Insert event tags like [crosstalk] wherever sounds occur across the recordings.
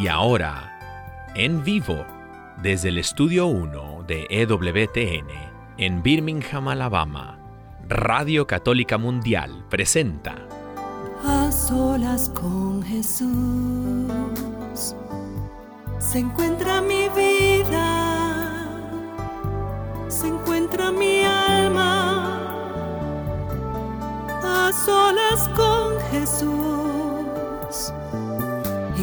Y ahora, en vivo, desde el estudio 1 de EWTN, en Birmingham, Alabama, Radio Católica Mundial presenta A solas con Jesús se encuentra mi vida, se encuentra mi alma. A solas con Jesús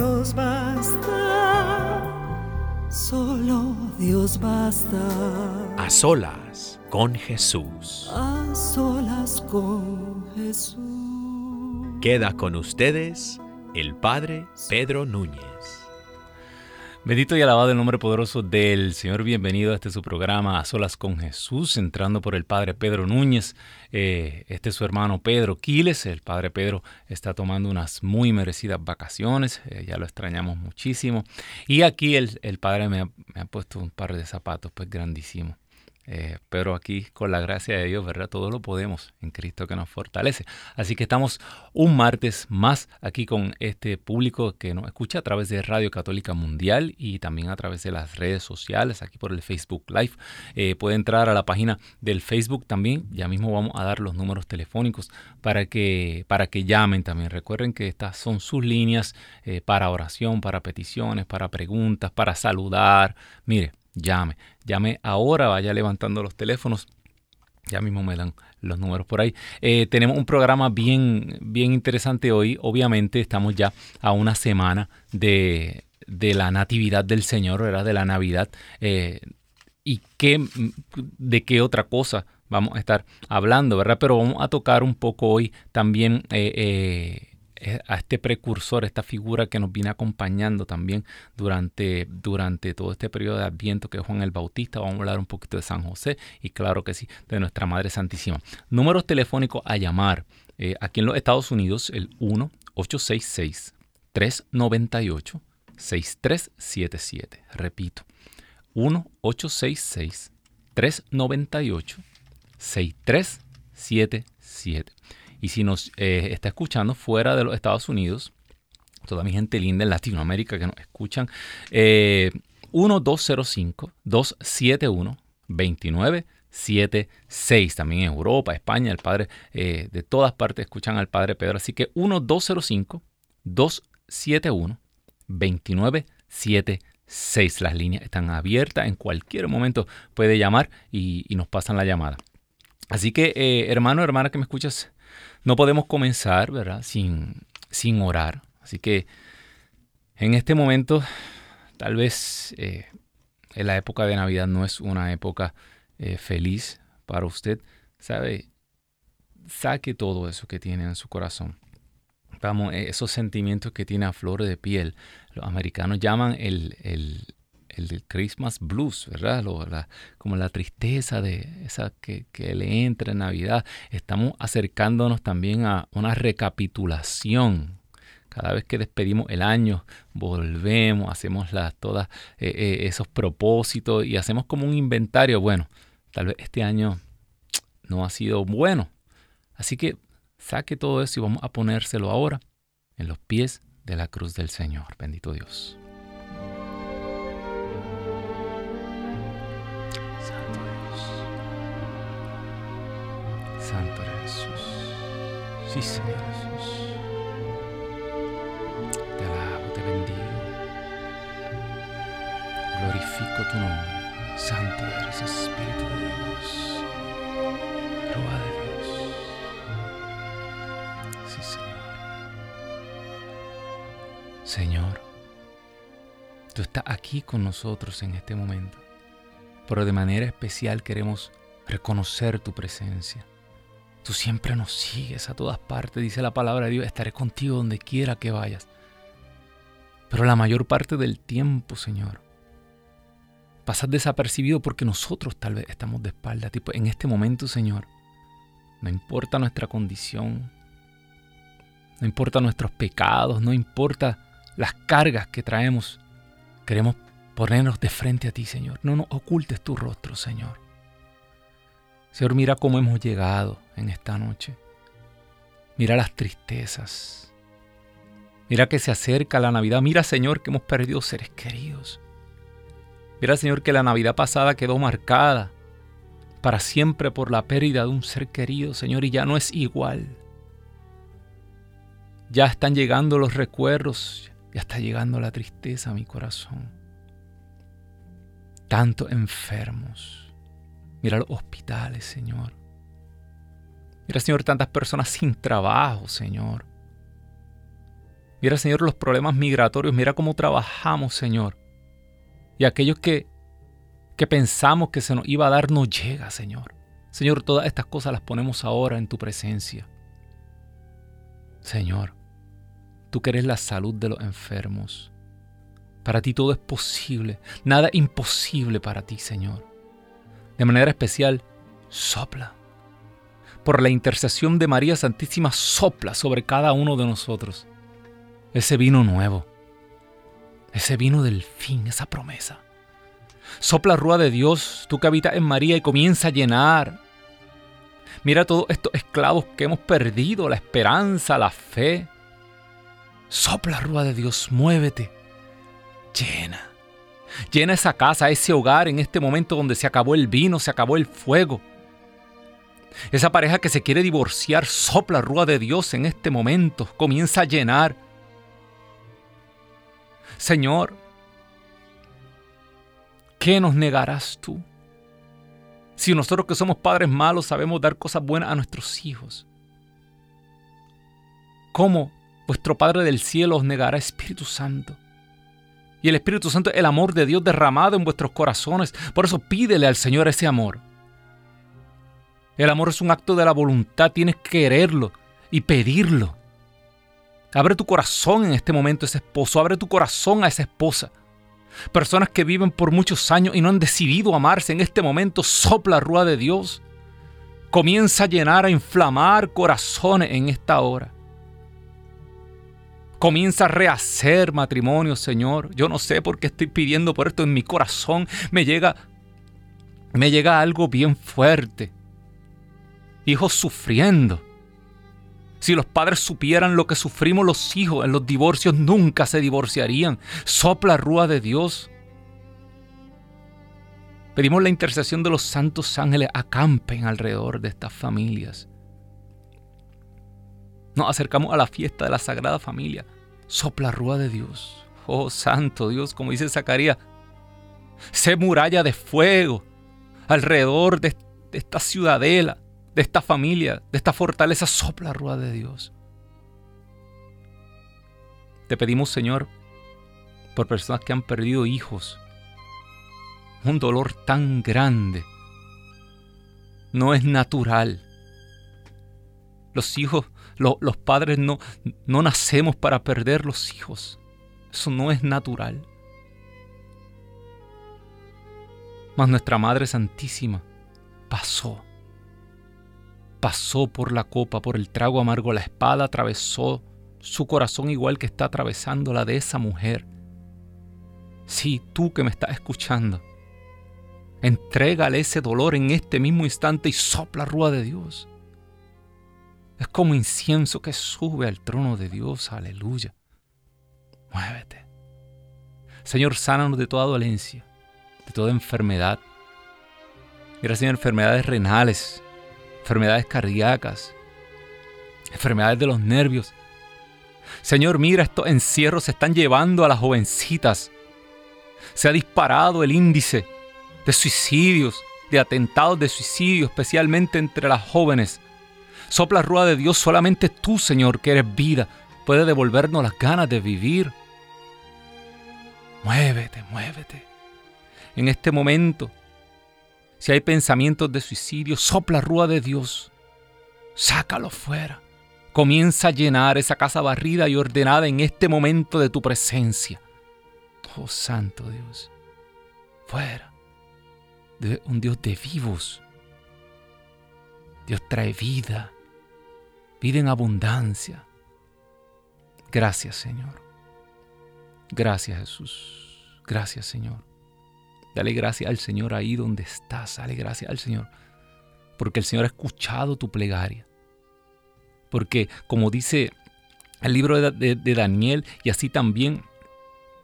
Dios basta, solo Dios basta. A solas con Jesús. A solas con Jesús. Queda con ustedes el Padre Pedro Núñez. Bendito y alabado el nombre poderoso del Señor. Bienvenido a este su programa A Solas con Jesús, entrando por el Padre Pedro Núñez. Eh, este es su hermano Pedro Quiles. El Padre Pedro está tomando unas muy merecidas vacaciones. eh, ya lo extrañamos muchísimo. Y aquí el, el Padre me ha, me ha puesto un par de zapatos, pues grandísimos. Eh, pero aquí, con la gracia de Dios, ¿verdad? Todo lo podemos en Cristo que nos fortalece. Así que estamos un martes más aquí con este público que nos escucha a través de Radio Católica Mundial y también a través de las redes sociales, aquí por el Facebook Live. Eh, puede entrar a la página del Facebook también. Ya mismo vamos a dar los números telefónicos para que, para que llamen también. Recuerden que estas son sus líneas eh, para oración, para peticiones, para preguntas, para saludar. Mire, llame, llame ahora, vaya levantando los teléfonos. Ya mismo me dan los números por ahí. Eh, tenemos un programa bien, bien interesante hoy. Obviamente estamos ya a una semana de, de la Natividad del Señor, ¿verdad? De la Navidad. Eh, ¿Y qué, de qué otra cosa vamos a estar hablando, ¿verdad? Pero vamos a tocar un poco hoy también eh, a este precursor, esta figura que nos viene acompañando también durante, durante todo este periodo de Adviento que es Juan el Bautista. Vamos a hablar un poquito de San José y claro que sí, de nuestra Madre Santísima. Números telefónicos a llamar eh, aquí en los Estados Unidos, el 1-866-398-6377. Repito, 1-866-398-6377. Y si nos eh, está escuchando fuera de los Estados Unidos, toda mi gente linda en Latinoamérica que nos escuchan, eh, 1205-271-2976. También en Europa, España, el Padre, eh, de todas partes escuchan al Padre Pedro. Así que 1205-271-2976. Las líneas están abiertas. En cualquier momento puede llamar y, nos pasan la llamada. Así que, eh, hermano, hermana que me escuchas, no podemos comenzar, ¿verdad? Sin, sin orar. Así que en este momento, tal vez eh, en la época de Navidad no es una época eh, feliz para usted. ¿Sabe? Saque todo eso que tiene en su corazón. Vamos, eh, esos sentimientos que tiene a flor de piel. Los americanos llaman el, el, el Christmas blues, ¿verdad? Lo, la, como la tristeza de esa que, que, le entra en Navidad. Estamos acercándonos también a una recapitulación. Cada vez que despedimos el año, volvemos, hacemos las, todas eh, eh, esos propósitos y hacemos como un inventario. Bueno, tal vez este año no ha sido bueno. Así que saque todo eso y vamos a ponérselo ahora en los pies de la cruz del Señor. Bendito Dios. Santo eres Jesús. Sí, Señor Jesús. Te alabo, te bendigo. Glorifico tu nombre. Santo eres Espíritu de Dios. Rúa de Dios. Sí, Señor. Señor, tú estás aquí con nosotros en este momento, pero de manera especial queremos reconocer tu presencia Tú siempre nos sigues a todas partes, dice la palabra de Dios, estaré contigo donde quiera que vayas. Pero la mayor parte del tiempo, Señor, pasas desapercibido porque nosotros tal vez estamos de espalda. Tipo, en este momento, Señor, no importa nuestra condición, no importa nuestros pecados, no importa las cargas que traemos, queremos ponernos de frente a ti, Señor. No nos ocultes tu rostro, Señor. Señor, mira cómo hemos llegado en esta noche. Mira las tristezas. Mira que se acerca la Navidad. Mira, Señor, que hemos perdido seres queridos. Mira, Señor, que la Navidad pasada quedó marcada para siempre por la pérdida de un ser querido, Señor, y ya no es igual. Ya están llegando los recuerdos, ya está llegando la tristeza a mi corazón. Tantos enfermos. Mira los hospitales, Señor. Mira, Señor, tantas personas sin trabajo, Señor. Mira, Señor, los problemas migratorios. Mira cómo trabajamos, Señor. Y aquellos que, que pensamos que se nos iba a dar no llega, Señor. Señor, todas estas cosas las ponemos ahora en tu presencia. Señor, tú que eres la salud de los enfermos. Para ti todo es posible. Nada imposible para ti, Señor. De manera especial, sopla. Por la intercesión de María Santísima, sopla sobre cada uno de nosotros. Ese vino nuevo. Ese vino del fin, esa promesa. Sopla rúa de Dios, tú que habitas en María y comienza a llenar. Mira todos estos esclavos que hemos perdido, la esperanza, la fe. Sopla rúa de Dios, muévete. Llena. Esa casa, ese hogar en este momento donde se acabó el vino, se acabó el fuego. Esa pareja que se quiere divorciar, sopla rúa de Dios en este momento, comienza a llenar. Señor, ¿qué nos negarás tú? Si nosotros que somos padres malos sabemos dar cosas buenas a nuestros hijos, ¿cómo vuestro Padre del cielo os negará Espíritu Santo? Y el Espíritu Santo el amor de Dios derramado en vuestros corazones. Por eso pídele al Señor ese amor. El amor es un acto de la voluntad, tienes que quererlo y pedirlo. Abre tu corazón en este momento a ese esposo, abre tu corazón a esa esposa. Personas que viven por muchos años y no han decidido amarse en este momento, sopla la rúa de Dios. Comienza a llenar, a inflamar corazones en esta hora. Comienza a rehacer matrimonio, Señor. Yo no sé por qué estoy pidiendo por esto en mi corazón. Me llega me llega algo bien fuerte. Hijos sufriendo. Si los padres supieran lo que sufrimos los hijos en los divorcios, nunca se divorciarían. Sopla rúa de Dios. Pedimos la intercesión de los santos ángeles acampen alrededor de estas familias. Nos acercamos a la fiesta de la Sagrada Familia. Sopla rúa de Dios. Oh Santo Dios, como dice Zacarías, sé muralla de fuego alrededor de, esta ciudadela, de esta familia, de esta fortaleza. Sopla rúa de Dios. Te pedimos, Señor, por personas que han perdido hijos, un dolor tan grande. No es natural. Los hijos los padres no, no nacemos para perder los hijos. Eso no es natural. Mas nuestra Madre Santísima pasó. Pasó por la copa, por el trago amargo. La espada atravesó su corazón igual que está atravesando la de esa mujer. Sí, tú que me estás escuchando, entrégale ese dolor en este mismo instante y sopla rúa de Dios. Es como incienso que sube al trono de Dios. Aleluya. Muévete. Señor, sánanos de toda dolencia, de toda enfermedad. Gracias Señor, enfermedades renales, enfermedades cardíacas, enfermedades de los nervios. Señor, mira, estos encierros se están llevando a las jovencitas. Se ha disparado el índice de suicidios, de atentados de suicidio, especialmente entre las jóvenes. Sopla rúa de Dios, solamente tú, Señor, que eres vida, puedes devolvernos las ganas de vivir. Muévete, muévete. En este momento, si hay pensamientos de suicidio, sopla rúa de Dios. Sácalo fuera. Comienza a llenar esa casa barrida y ordenada en este momento de tu presencia. Oh Santo Dios, fuera. De un Dios de vivos. Dios trae vida, vida en abundancia. Gracias Señor. Gracias Jesús. Gracias Señor. Dale gracias al Señor ahí donde estás. Dale gracias al Señor. Porque el Señor ha escuchado tu plegaria. Porque como dice el libro de, Daniel y así también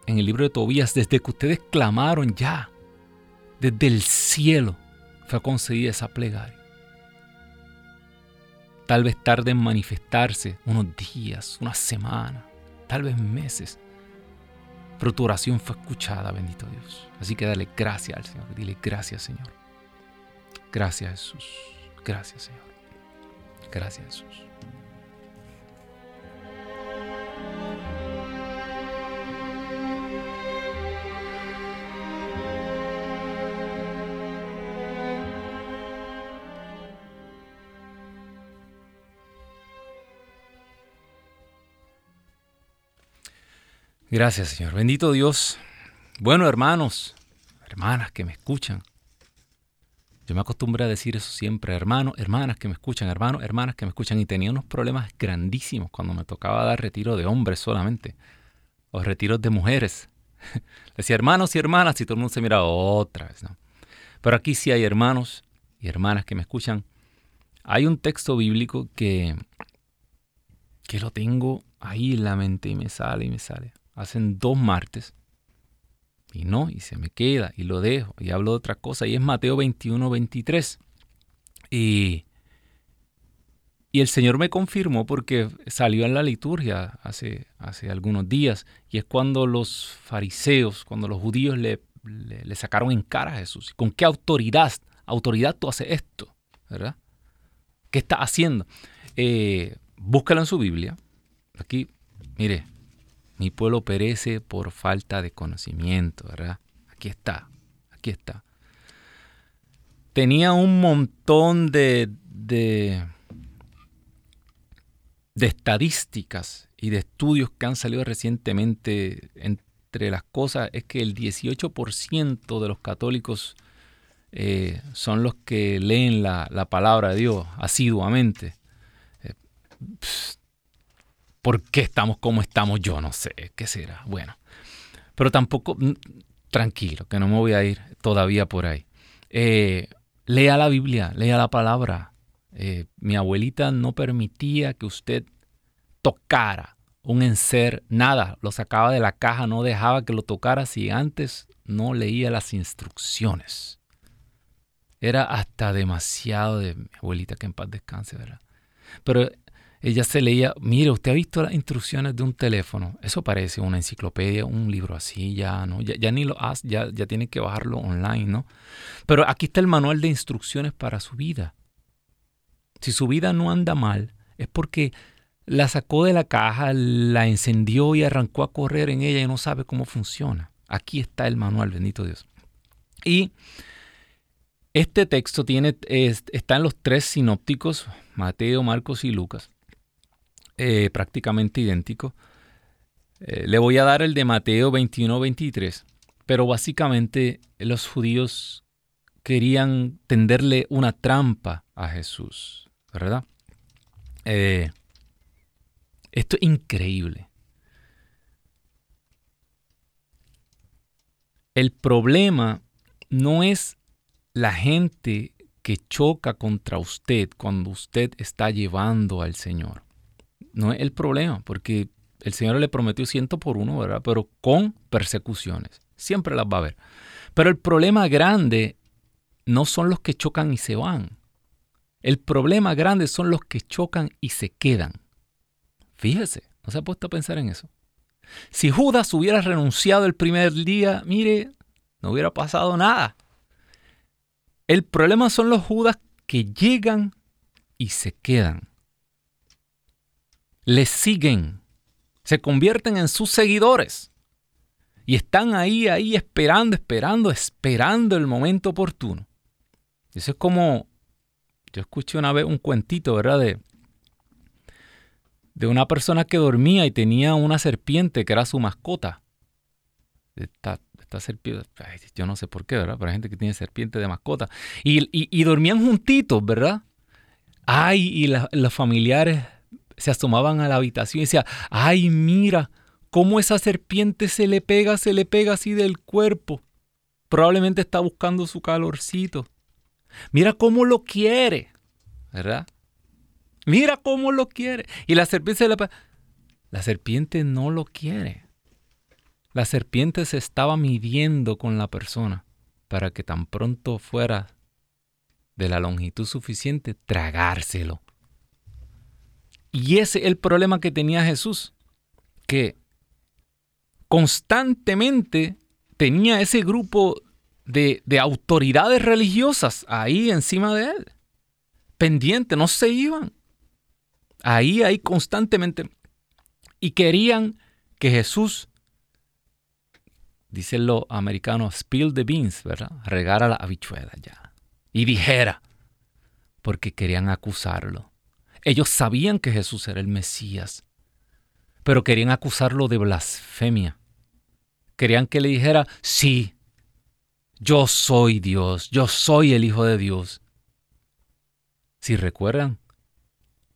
en el libro de Tobías, desde que ustedes clamaron ya, desde el cielo fue concedida esa plegaria. Tal vez tarde en manifestarse unos días, una semana, tal vez meses. Pero tu oración fue escuchada, bendito Dios. Así que dale gracias al Señor. Dile gracias, Señor. Gracias, Jesús. Gracias, Señor. Gracias, Jesús. Gracias, Señor. Bendito Dios. Bueno, hermanos, hermanas que me escuchan. Yo me acostumbré a decir eso siempre, hermanos, hermanas que me escuchan, hermanos, hermanas que me escuchan. Y tenía unos problemas grandísimos cuando me tocaba dar retiro de hombres solamente. O retiros de mujeres. [laughs] Decía hermanos y hermanas y todo el mundo se miraba otra vez. ¿no? Pero aquí sí hay hermanos y hermanas que me escuchan. Hay un texto bíblico que, que lo tengo ahí en la mente y me sale y me sale hacen dos martes. Y no, y se me queda, y lo dejo, y hablo de otra cosa, y es Mateo 21, 23. Y, y el Señor me confirmó porque salió en la liturgia hace, hace algunos días, y es cuando los fariseos, cuando los judíos le, le, sacaron en cara a Jesús. ¿Con qué autoridad? Autoridad tú haces esto, ¿verdad? ¿Qué está haciendo? Eh, búscalo en su Biblia. Aquí, mire, mi pueblo perece por falta de conocimiento, ¿verdad? Aquí está, aquí está. Tenía un montón de, de, de estadísticas y de estudios que han salido recientemente. Entre las cosas es que el 18% de los católicos eh, son los que leen la, palabra de Dios asiduamente. Eh, ¿Por qué estamos como estamos? Yo no sé, ¿qué será? Bueno, pero tampoco, mm, tranquilo, que no me voy a ir todavía por ahí. Eh, lea la Biblia, lea la palabra. Eh, mi abuelita no permitía que usted tocara un enser, nada, lo sacaba de la caja, no dejaba que lo tocara si antes no leía las instrucciones. Era hasta demasiado de mi abuelita que en paz descanse, ¿verdad? Pero ella se leía, mire, usted ha visto las instrucciones de un teléfono, eso parece una enciclopedia, un libro así, ya, ¿no? Ya, ni lo hace, ya, ya tiene que bajarlo online, ¿no? Pero aquí está el manual de instrucciones para su vida. Si su vida no anda mal, es porque la sacó de la caja, la encendió y arrancó a correr en ella y no sabe cómo funciona. Aquí está el manual, bendito Dios. Y este texto tiene, está en los tres sinópticos, Mateo, Marcos y Lucas. Eh, prácticamente idéntico. Eh, le voy a dar el de Mateo 21-23, pero básicamente los judíos querían tenderle una trampa a Jesús, ¿verdad? Eh, esto es increíble. El problema no es la gente que choca contra usted cuando usted está llevando al Señor no es el problema, porque el Señor le prometió ciento por uno, ¿verdad? Pero con persecuciones. Siempre las va a haber. Pero el problema grande no son los que chocan y se van. El problema grande son los que chocan y se quedan. Fíjese, ¿no se ha puesto a pensar en eso? Si Judas hubiera renunciado el primer día, mire, no hubiera pasado nada. El problema son los Judas que llegan y se quedan les siguen, se convierten en sus seguidores y están ahí, ahí esperando, esperando, esperando el momento oportuno. Eso es como, yo escuché una vez un cuentito, ¿verdad? De, de una persona que dormía y tenía una serpiente que era su mascota. Esta, serpiente, yo no sé por qué, ¿verdad? Pero hay gente que tiene serpiente de mascota. Y, dormían juntitos, ¿verdad? Ay, y los familiares se asomaban a la habitación y decían, ay, mira, cómo esa serpiente se le pega, se le pega así del cuerpo. Probablemente está buscando su calorcito. Mira cómo lo quiere, ¿verdad? Mira cómo lo quiere. Y la serpiente se le La serpiente no lo quiere. La serpiente se estaba midiendo con la persona para que tan pronto fuera de la longitud suficiente, tragárselo. Y ese es el problema que tenía Jesús, que constantemente tenía ese grupo de, autoridades religiosas ahí encima de él, pendiente, no se iban. Ahí, ahí constantemente. Y querían que Jesús, dicen los americanos, spill the beans, ¿verdad? Regara la habichuela ya. Y dijera, porque querían acusarlo. Ellos sabían que Jesús era el Mesías, pero querían acusarlo de blasfemia. Querían que le dijera, sí, yo soy Dios, yo soy el Hijo de Dios. Si recuerdan,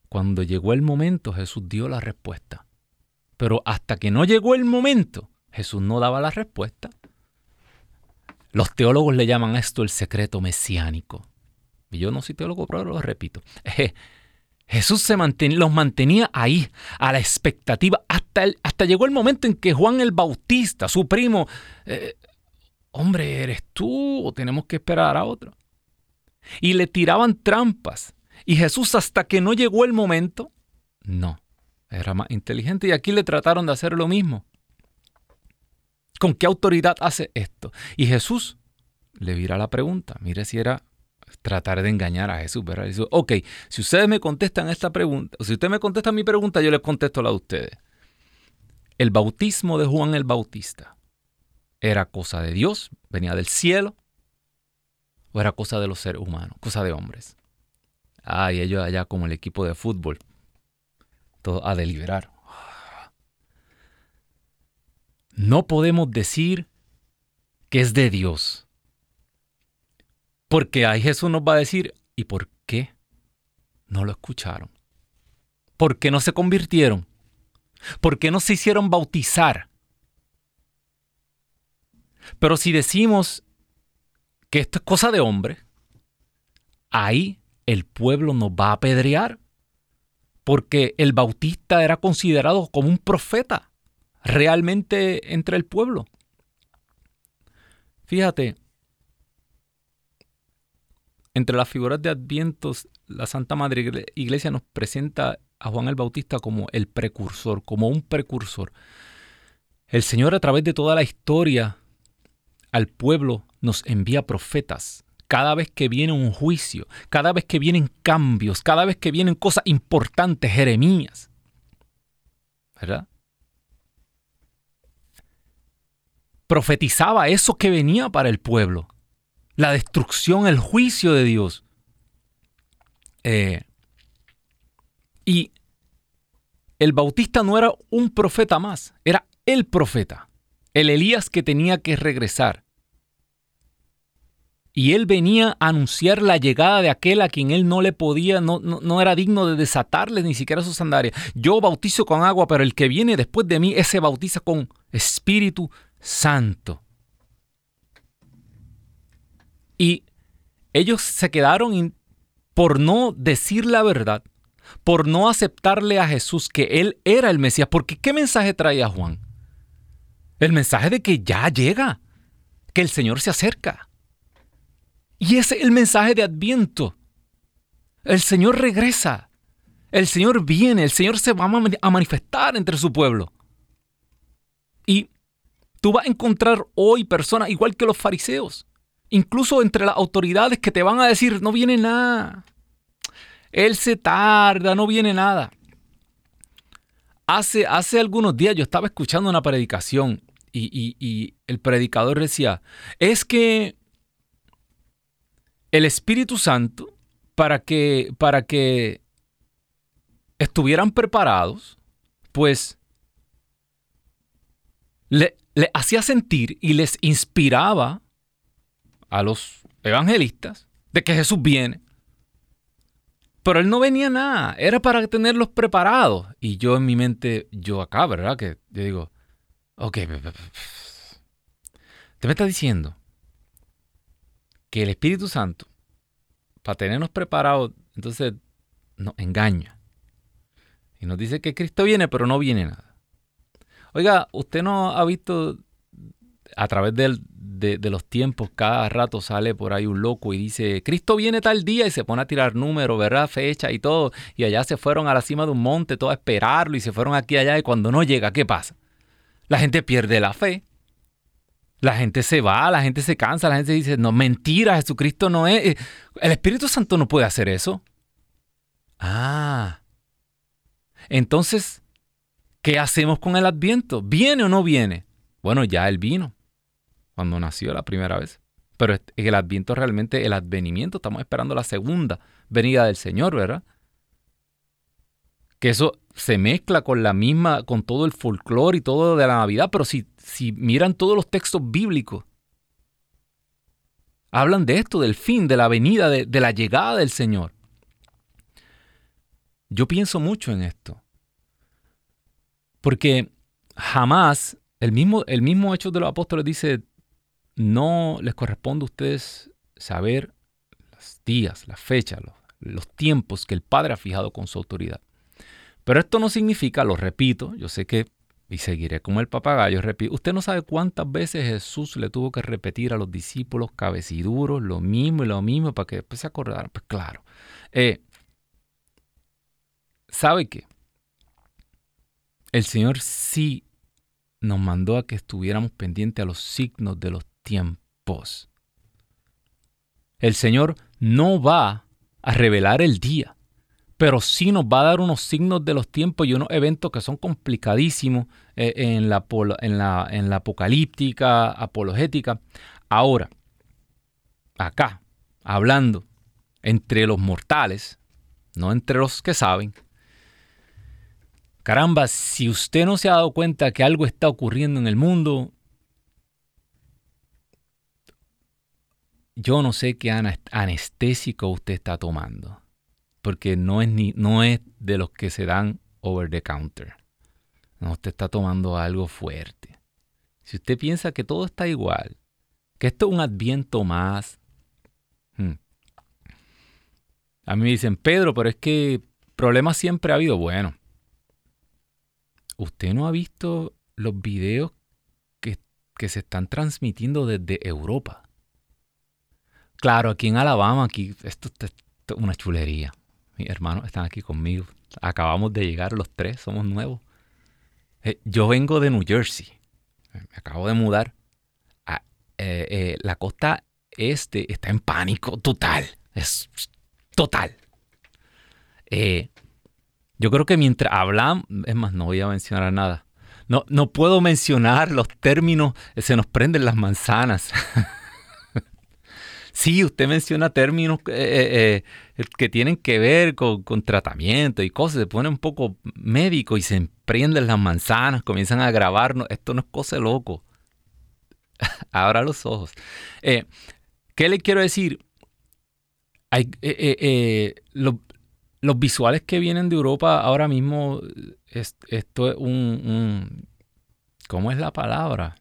cuando llegó el momento Jesús dio la respuesta. Pero hasta que no llegó el momento, Jesús no daba la respuesta. Los teólogos le llaman esto el secreto mesiánico. Y yo no soy teólogo, pero lo repito. [laughs] Jesús se los mantenía ahí, a la expectativa, hasta, hasta llegó el momento en que Juan el Bautista, su primo, eh, hombre, ¿eres tú o tenemos que esperar a otro? Y le tiraban trampas. Y Jesús hasta que no llegó el momento, no, era más inteligente y aquí le trataron de hacer lo mismo. ¿Con qué autoridad hace esto? Y Jesús le vira la pregunta, mire si era tratar de engañar a Jesús, ¿verdad? Dice, ok, si ustedes me contestan esta pregunta, o si ustedes me contestan mi pregunta, yo les contesto la de ustedes. El bautismo de Juan el Bautista era cosa de Dios, venía del cielo, o era cosa de los seres humanos, cosa de hombres. Ah, y ellos allá como el equipo de fútbol, todo a deliberar. No podemos decir que es de Dios. Porque ahí Jesús nos va a decir, ¿y por qué no lo escucharon? ¿Por qué no se convirtieron? ¿Por qué no se hicieron bautizar? Pero si decimos que esto es cosa de hombre, ahí el pueblo nos va a apedrear. Porque el bautista era considerado como un profeta realmente entre el pueblo. Fíjate, entre las figuras de Advientos, la Santa Madre Iglesia nos presenta a Juan el Bautista como el precursor, como un precursor. El Señor a través de toda la historia al pueblo nos envía profetas. Cada vez que viene un juicio, cada vez que vienen cambios, cada vez que vienen cosas importantes, Jeremías. ¿Verdad? Profetizaba eso que venía para el pueblo la destrucción, el juicio de Dios. Eh, y el Bautista no era un profeta más, era el profeta, el Elías que tenía que regresar. Y él venía a anunciar la llegada de aquel a quien él no le podía, no, no, no era digno de desatarle ni siquiera sus sandalias. Yo bautizo con agua, pero el que viene después de mí, ese bautiza con Espíritu Santo. Y ellos se quedaron por no decir la verdad, por no aceptarle a Jesús que Él era el Mesías. Porque ¿qué mensaje traía Juan? El mensaje de que ya llega, que el Señor se acerca. Y ese es el mensaje de Adviento. El Señor regresa. El Señor viene. El Señor se va a manifestar entre su pueblo. Y tú vas a encontrar hoy personas igual que los fariseos incluso entre las autoridades que te van a decir, no viene nada. Él se tarda, no viene nada. Hace, hace algunos días yo estaba escuchando una predicación y, y el predicador decía, es que el Espíritu Santo para que, para que estuvieran preparados, pues le, le hacía sentir y les inspiraba a los evangelistas de que Jesús viene. Pero él no venía nada, era para tenerlos preparados. Y yo en mi mente, yo acá, ¿verdad? Que yo digo, ok, te me está diciendo que el Espíritu Santo, para tenernos preparados, entonces nos engaña. Y nos dice que Cristo viene, pero no viene nada. Oiga, usted no ha visto a través del, de, los tiempos, cada rato sale por ahí un loco y dice, Cristo viene tal día y se pone a tirar números, ¿verdad? Fecha y todo. Y allá se fueron a la cima de un monte, todo a esperarlo y se fueron aquí allá y cuando no llega, ¿qué pasa? La gente pierde la fe. La gente se va, la gente se cansa, la gente dice, no, mentira, Jesucristo no es... Eh, el Espíritu Santo no puede hacer eso. Ah. Entonces, ¿qué hacemos con el adviento? ¿Viene o no viene? Bueno, ya él vino cuando nació la primera vez. Pero el adviento realmente, el advenimiento, estamos esperando la segunda venida del Señor, ¿verdad? Que eso se mezcla con la misma, con todo el folclore y todo de la Navidad, pero si, si miran todos los textos bíblicos, hablan de esto, del fin, de la venida, de, de la llegada del Señor. Yo pienso mucho en esto. Porque jamás, el mismo, el mismo Hecho de los Apóstoles dice, no les corresponde a ustedes saber los días, las fechas, los, tiempos que el Padre ha fijado con su autoridad. Pero esto no significa, lo repito, yo sé que, y seguiré como el papagayo, repito, usted no sabe cuántas veces Jesús le tuvo que repetir a los discípulos cabeciduros lo mismo y lo mismo para que después se acordaran. Pues claro. Eh, ¿Sabe qué? El Señor sí nos mandó a que estuviéramos pendientes a los signos de los tiempos. El Señor no va a revelar el día, pero sí nos va a dar unos signos de los tiempos y unos eventos que son complicadísimos eh, en, la, en, la, en la apocalíptica, apologética. Ahora, acá, hablando entre los mortales, no entre los que saben, caramba, si usted no se ha dado cuenta que algo está ocurriendo en el mundo, yo no sé qué anestésico usted está tomando, porque no es, ni, no es de los que se dan over the counter. No, usted está tomando algo fuerte. Si usted piensa que todo está igual, que esto es un adviento más. Hmm. A mí me dicen, Pedro, pero es que problemas siempre ha habido. Bueno, usted no ha visto los videos que, que se están transmitiendo desde Europa. Claro, aquí en Alabama, aquí esto, es una chulería. Mis hermanos están aquí conmigo. Acabamos de llegar los tres, somos nuevos. Eh, yo vengo de New Jersey. Me acabo de mudar. Eh, eh, la costa este está en pánico total. Es total. yo creo que mientras hablamos, es más, no voy a mencionar nada. No, no puedo mencionar los términos, se nos prenden las manzanas. [laughs] Sí, usted menciona términos eh, eh, eh, que tienen que ver con, tratamiento y cosas, se pone un poco médico y se emprenden las manzanas, comienzan a grabarnos. Esto no es cosa loco. [laughs] Abra los ojos. ¿Qué le quiero decir? Hay, los visuales que vienen de Europa ahora mismo, esto es un, ¿Cómo es la palabra?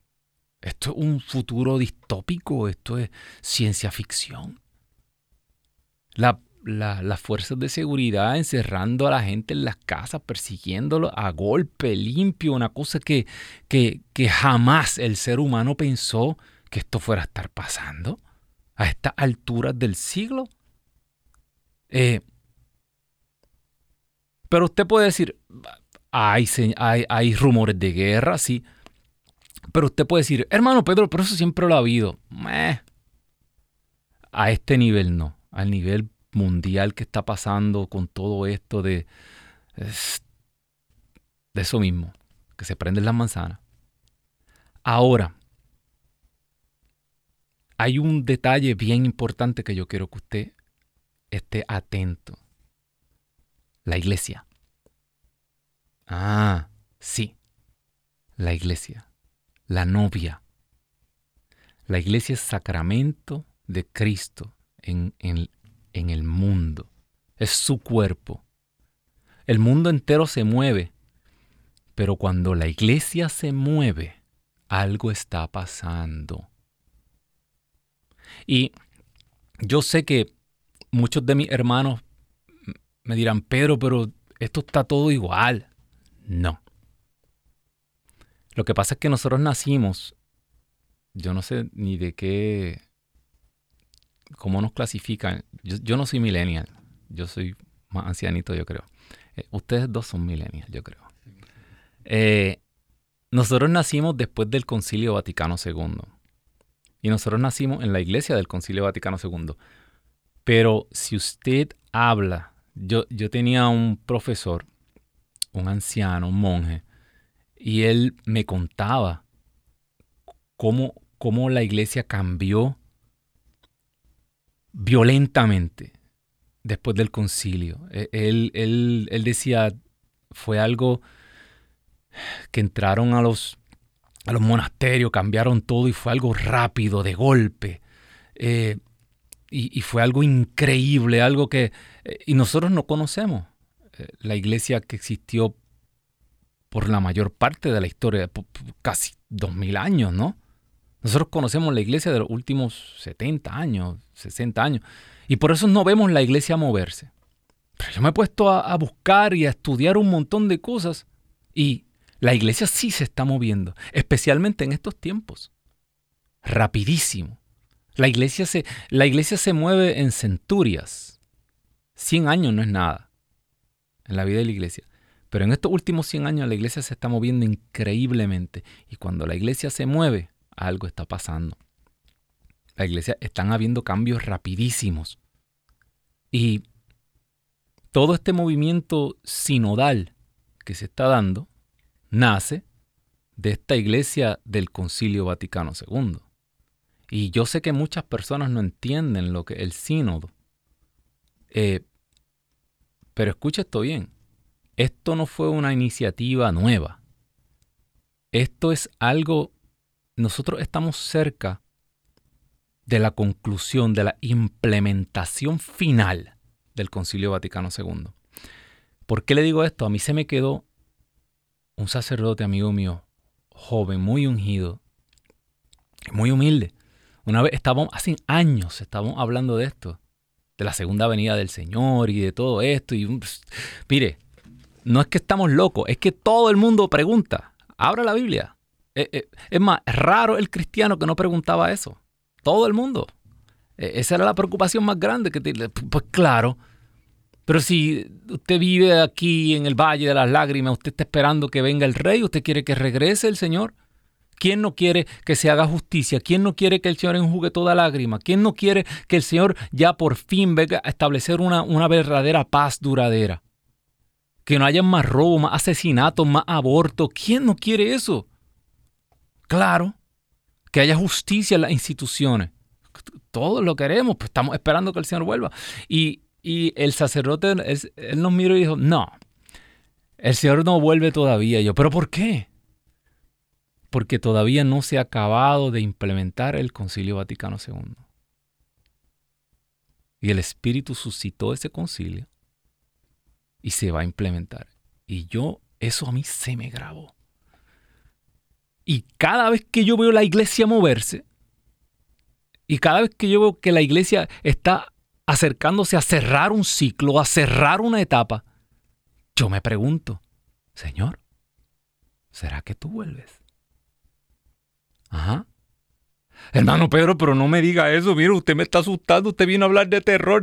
Esto es un futuro distópico, esto es ciencia ficción. las fuerzas de seguridad encerrando a la gente en las casas, persiguiéndolo a golpe limpio, una cosa que, que, jamás el ser humano pensó que esto fuera a estar pasando a estas alturas del siglo. Eh, pero usted puede decir, hay, hay, hay rumores de guerra, sí, pero usted puede decir, hermano Pedro, pero eso siempre lo ha habido. A este nivel no. Al nivel mundial que está pasando con todo esto de, de eso mismo, que se prenden las manzanas. Ahora, hay un detalle bien importante que yo quiero que usted esté atento. La iglesia. Ah, sí. La iglesia. La novia. La iglesia es sacramento de Cristo en, el mundo. Es su cuerpo. El mundo entero se mueve. Pero cuando la iglesia se mueve, algo está pasando. Y yo sé que muchos de mis hermanos me dirán, Pedro, pero esto está todo igual. No. Lo que pasa es que nosotros nacimos, yo no sé ni de qué, cómo nos clasifican. Yo, no soy millennial, yo soy más ancianito, yo creo. Eh, ustedes dos son millennials, yo creo. Eh, nosotros nacimos después del Concilio Vaticano II. Y nosotros nacimos en la iglesia del Concilio Vaticano II. Pero si usted habla, yo, yo tenía un profesor, un anciano, un monje, y él me contaba cómo, cómo la iglesia cambió violentamente después del concilio. E, él, él, él decía, fue algo que entraron a los a los monasterios, cambiaron todo y fue algo rápido, de golpe. Eh, y, fue algo increíble, algo que... Eh, y nosotros no conocemos eh, la iglesia que existió por la mayor parte de la historia, casi dos mil años, ¿no? Nosotros conocemos la iglesia de los últimos 70 años, 60 años, y por eso no vemos la iglesia moverse. Pero yo me he puesto a buscar y a estudiar un montón de cosas y la iglesia sí se está moviendo, especialmente en estos tiempos. Rapidísimo. La iglesia se, la iglesia se mueve en centurias. 100 años no es nada en la vida de la iglesia. Pero en estos últimos 100 años la iglesia se está moviendo increíblemente. Y cuando la iglesia se mueve, algo está pasando. La iglesia están habiendo cambios rapidísimos. Y todo este movimiento sinodal que se está dando nace de esta iglesia del Concilio Vaticano II. Y yo sé que muchas personas no entienden lo que es el sínodo. Eh, pero escucha esto bien. Esto no fue una iniciativa nueva. Esto es algo, nosotros estamos cerca de la conclusión, de la implementación final del Concilio Vaticano II. ¿Por qué le digo esto? A mí se me quedó un sacerdote amigo mío, joven, muy ungido, muy humilde. Una vez estábamos, hace años estábamos hablando de esto, de la segunda venida del Señor y de todo esto. Y mire, no es que estamos locos, es que todo el mundo pregunta. Abra la Biblia. Eh, eh, es más, raro el cristiano que no preguntaba eso. Todo el mundo. E, esa era la preocupación más grande que Pues claro, pero si usted vive aquí en el Valle de las Lágrimas, usted está esperando que venga el rey, usted quiere que regrese el Señor. ¿Quién no quiere que se haga justicia? ¿Quién no quiere que el Señor enjugue toda lágrima? ¿Quién no quiere que el Señor ya por fin venga a establecer una verdadera paz duradera? Que no haya más robo, más asesinatos, más aborto. ¿Quién no quiere eso? Claro, que haya justicia en las instituciones. Todos lo queremos, pues estamos esperando que el Señor vuelva. Y, y el sacerdote, él, nos miró y dijo, no, el Señor no vuelve todavía. yo, ¿pero por qué? Porque todavía no se ha acabado de implementar el Concilio Vaticano II. Y el Espíritu suscitó ese concilio y se va a implementar. Y yo, eso a mí se me grabó. Y cada vez que yo veo la iglesia moverse, y cada vez que yo veo que la iglesia está acercándose a cerrar un ciclo, a cerrar una etapa, yo me pregunto, Señor, ¿será que tú vuelves? Ajá. Hermano Pedro, pero no me diga eso, mire, usted me está asustando, usted vino a hablar de terror.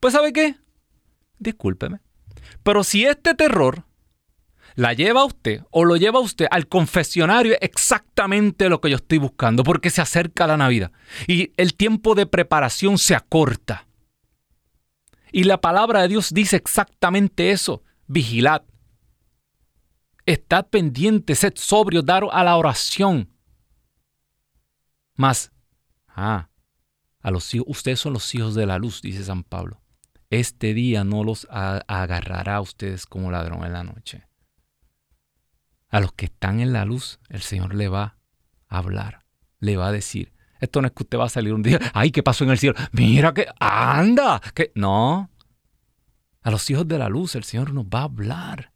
Pues ¿sabe qué? Discúlpeme. Pero si este terror la lleva usted o lo lleva usted al confesionario es exactamente lo que yo estoy buscando, porque se acerca la Navidad y el tiempo de preparación se acorta. Y la palabra de Dios dice exactamente eso, vigilad. Estad pendiente, sed sobrio, daros a la oración. Más, ah, a los hijos, ustedes son los hijos de la luz, dice San Pablo. Este día no los agarrará a ustedes como ladrón en la noche. A los que están en la luz, el Señor le va a hablar, le va a decir. Esto no es que usted va a salir un día, ay, ¿qué pasó en el cielo? Mira que, anda, que no. A los hijos de la luz el Señor nos va a hablar.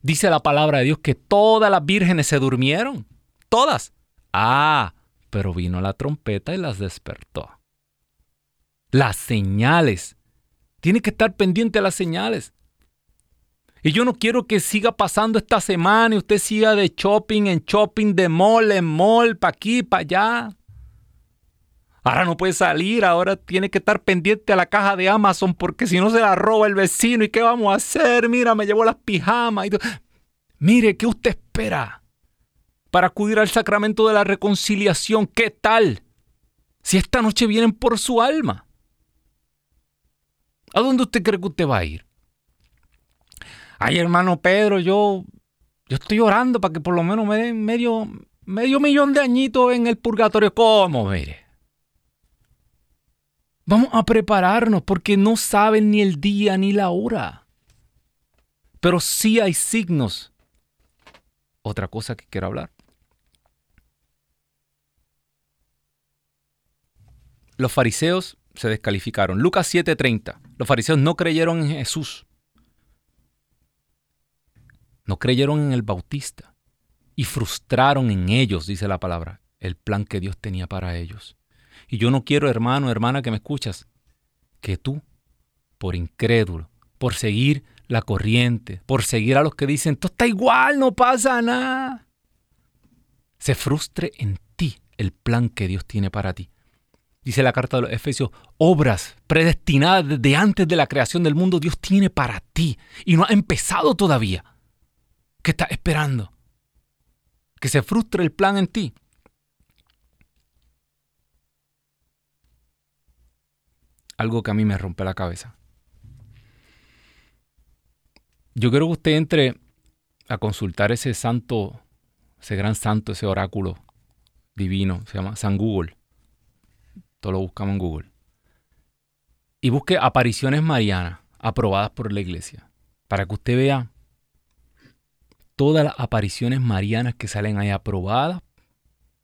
Dice la palabra de Dios que todas las vírgenes se durmieron. Todas. Ah, pero vino la trompeta y las despertó. Las señales. Tiene que estar pendiente de las señales. Y yo no quiero que siga pasando esta semana y usted siga de shopping en shopping, de mall en mall, para aquí, para allá. Ahora no puede salir, ahora tiene que estar pendiente a la caja de Amazon porque si no se la roba el vecino. ¿Y qué vamos a hacer? Mira, me llevo las pijamas. Y Mire, ¿qué usted espera para acudir al sacramento de la reconciliación? ¿Qué tal? Si esta noche vienen por su alma. ¿A dónde usted cree que usted va a ir? Ay, hermano Pedro, yo, yo estoy orando para que por lo menos me den medio, medio millón de añitos en el purgatorio. ¿Cómo? Mire. Vamos a prepararnos porque no saben ni el día ni la hora. Pero sí hay signos. Otra cosa que quiero hablar. Los fariseos se descalificaron. Lucas 7:30. Los fariseos no creyeron en Jesús. No creyeron en el Bautista. Y frustraron en ellos, dice la palabra, el plan que Dios tenía para ellos. Y yo no quiero, hermano, hermana, que me escuchas, que tú, por incrédulo, por seguir la corriente, por seguir a los que dicen, todo está igual, no pasa nada, se frustre en ti el plan que Dios tiene para ti dice la carta de los Efesios, obras predestinadas desde antes de la creación del mundo, Dios tiene para ti y no ha empezado todavía. ¿Qué estás esperando? Que se frustre el plan en ti. Algo que a mí me rompe la cabeza. Yo quiero que usted entre a consultar ese santo, ese gran santo, ese oráculo divino, se llama San Google todo lo buscamos en Google. Y busque apariciones marianas aprobadas por la iglesia. Para que usted vea todas las apariciones marianas que salen ahí aprobadas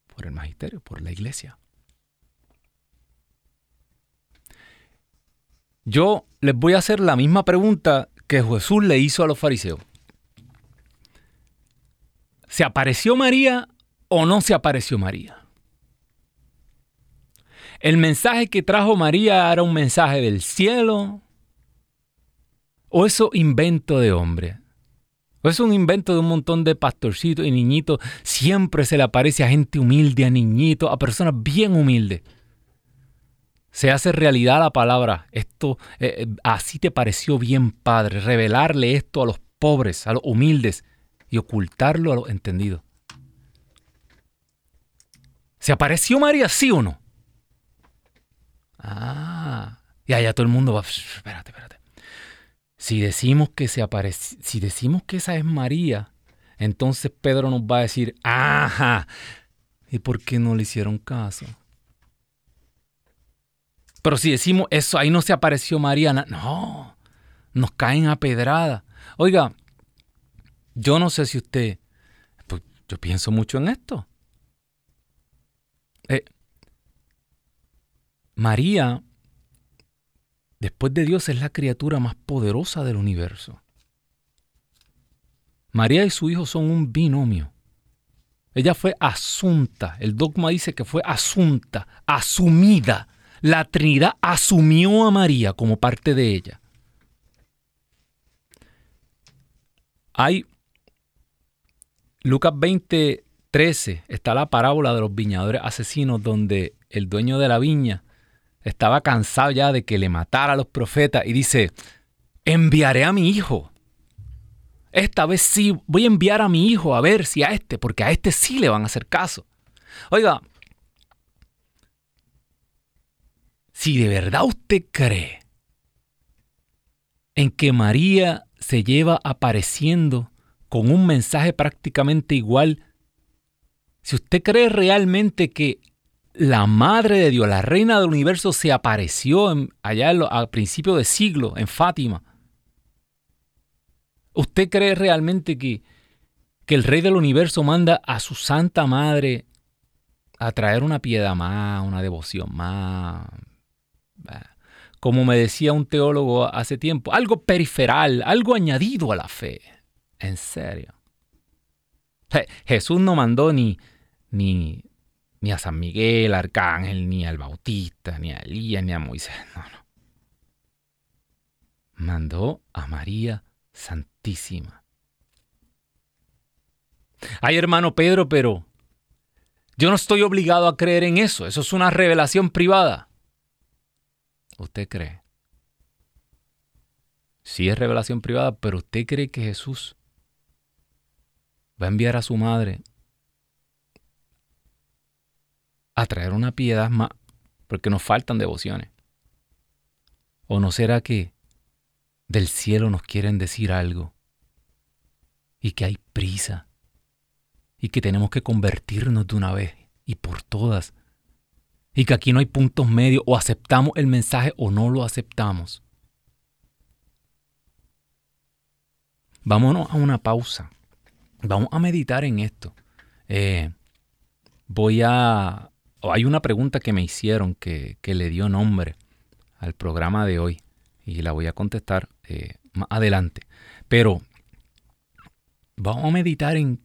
por el magisterio, por la iglesia. Yo les voy a hacer la misma pregunta que Jesús le hizo a los fariseos. ¿Se apareció María o no se apareció María? ¿El mensaje que trajo María era un mensaje del cielo? ¿O eso invento de hombre? ¿O es un invento de un montón de pastorcitos y niñitos? Siempre se le aparece a gente humilde, a niñitos, a personas bien humildes. Se hace realidad la palabra. Esto eh, eh, así te pareció bien, Padre, revelarle esto a los pobres, a los humildes y ocultarlo a los entendidos. ¿Se apareció María, sí o no? Ah, y allá todo el mundo va, espérate, espérate. Si decimos que se aparece, si decimos que esa es María, entonces Pedro nos va a decir, ajá, ¿y por qué no le hicieron caso? Pero si decimos eso, ahí no se apareció María, no, nos caen a pedrada. Oiga, yo no sé si usted, pues, yo pienso mucho en esto. Eh, María, después de Dios, es la criatura más poderosa del universo. María y su hijo son un binomio. Ella fue asunta. El dogma dice que fue asunta, asumida. La Trinidad asumió a María como parte de ella. Hay Lucas 20, 13, está la parábola de los viñadores asesinos donde el dueño de la viña estaba cansado ya de que le matara a los profetas y dice, enviaré a mi hijo. Esta vez sí, voy a enviar a mi hijo a ver si a este, porque a este sí le van a hacer caso. Oiga, si de verdad usted cree en que María se lleva apareciendo con un mensaje prácticamente igual, si usted cree realmente que la madre de Dios, la reina del universo, se apareció allá al principio de siglo en Fátima. ¿Usted cree realmente que, que el rey del universo manda a su santa madre a traer una piedad más, una devoción más? Como me decía un teólogo hace tiempo, algo periferal, algo añadido a la fe. En serio. Jesús no mandó ni, ni, ni a San Miguel, Arcángel, ni al Bautista, ni a Elías, ni a Moisés. No, no. Mandó a María Santísima. Ay, hermano Pedro, pero yo no estoy obligado a creer en eso. Eso es una revelación privada. ¿Usted cree? Sí es revelación privada, pero usted cree que Jesús va a enviar a su madre a traer una piedad más, porque nos faltan devociones. ¿O no será que del cielo nos quieren decir algo y que hay prisa y que tenemos que convertirnos de una vez y por todas y que aquí no hay puntos medios o aceptamos el mensaje o no lo aceptamos? Vámonos a una pausa. Vamos a meditar en esto. Eh, voy a hay una pregunta que me hicieron que, le dio nombre al programa de hoy y la voy a contestar eh, más adelante. Pero vamos a meditar en,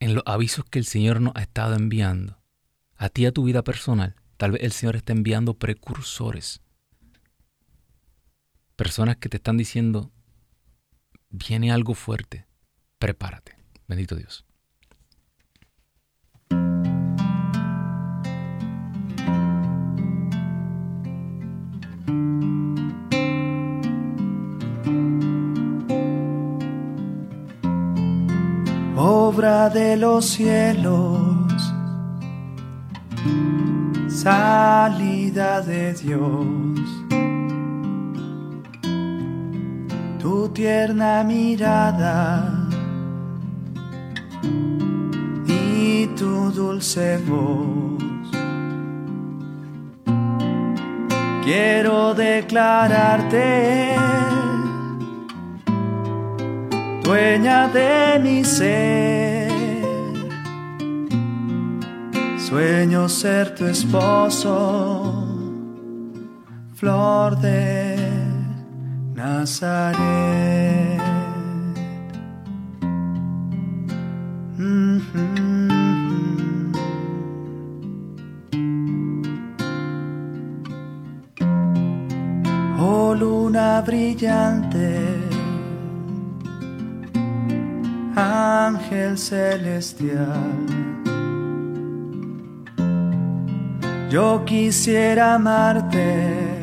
en los avisos que el Señor nos ha estado enviando a ti, a tu vida personal. Tal vez el Señor está enviando precursores. Personas que te están diciendo, viene algo fuerte, prepárate. Bendito Dios. Obra de los cielos, salida de Dios. Tu tierna mirada y tu dulce voz. Quiero declararte dueña de mi ser. Sueño ser tu esposo, flor de Nazaret. Oh luna brillante ángel celestial. Yo quisiera amarte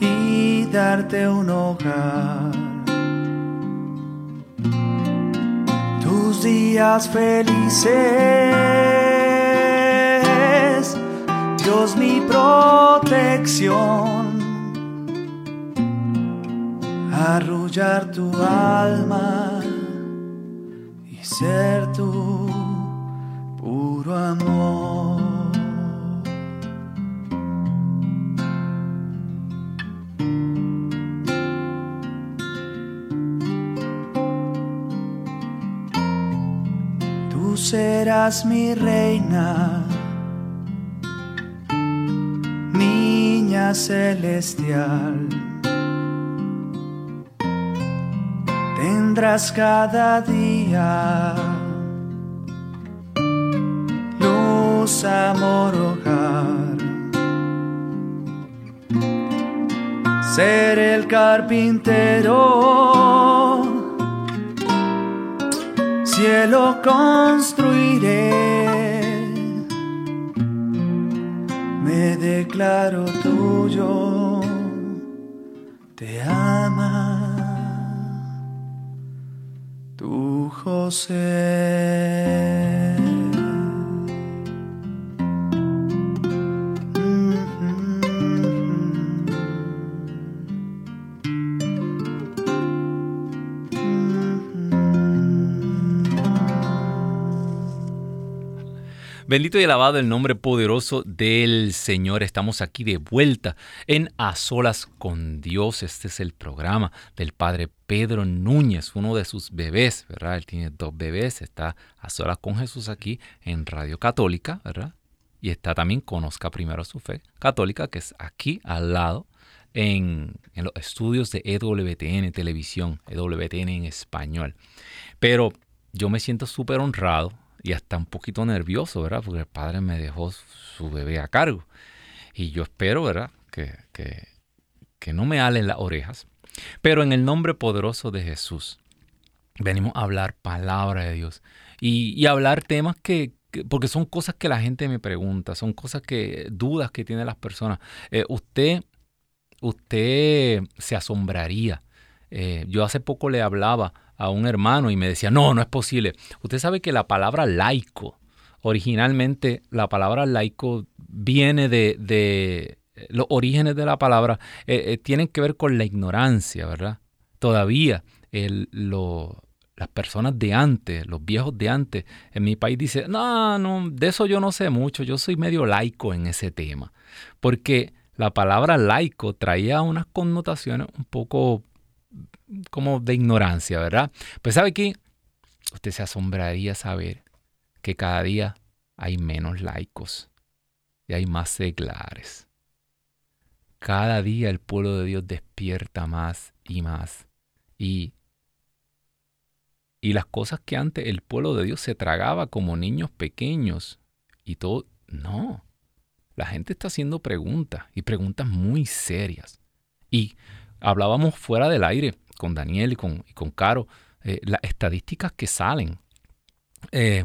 y darte un hogar. Tus días felices, Dios mi protección tu alma y ser tu puro amor. Tú serás mi reina, niña celestial tendrás cada día. Luz, amor, hogar. Ser el carpintero, cielo construiré. Me declaro tuyo, José. Bendito y alabado el nombre poderoso del Señor. Estamos aquí de vuelta en A Solas con Dios. Este es el programa del Padre Pedro Núñez, uno de sus bebés, ¿verdad? Él tiene dos bebés, está a solas con Jesús aquí en Radio Católica, ¿verdad? Y está también Conozca Primero su Fe Católica, que es aquí al lado, en, los estudios de EWTN Televisión, EWTN en español. Pero yo me siento súper honrado y hasta un poquito nervioso, ¿verdad? Porque el padre me dejó su bebé a cargo. Y yo espero, ¿verdad? Que, que, no me alen las orejas. Pero en el nombre poderoso de Jesús, venimos a hablar palabra de Dios y, y hablar temas que, porque son cosas que la gente me pregunta, son cosas que, dudas que tienen las personas. Eh, usted, usted se asombraría. Eh, yo hace poco le hablaba a un hermano y me decía, no, no es posible. Usted sabe que la palabra laico, originalmente la palabra laico viene de, los orígenes de la palabra, eh, eh, tienen que ver con la ignorancia, ¿verdad? Todavía las personas de antes, los viejos de antes, en mi país dicen, no, no, de eso yo no sé mucho, yo soy medio laico en ese tema, porque la palabra laico traía unas connotaciones un poco como de ignorancia, ¿verdad? Pues sabe que usted se asombraría saber que cada día hay menos laicos y hay más seglares. Cada día el pueblo de Dios despierta más y más. Y, y las cosas que antes el pueblo de Dios se tragaba como niños pequeños y todo, no. La gente está haciendo preguntas y preguntas muy serias. Y hablábamos fuera del aire con Daniel y con, con Caro, eh, las estadísticas que salen. Eh,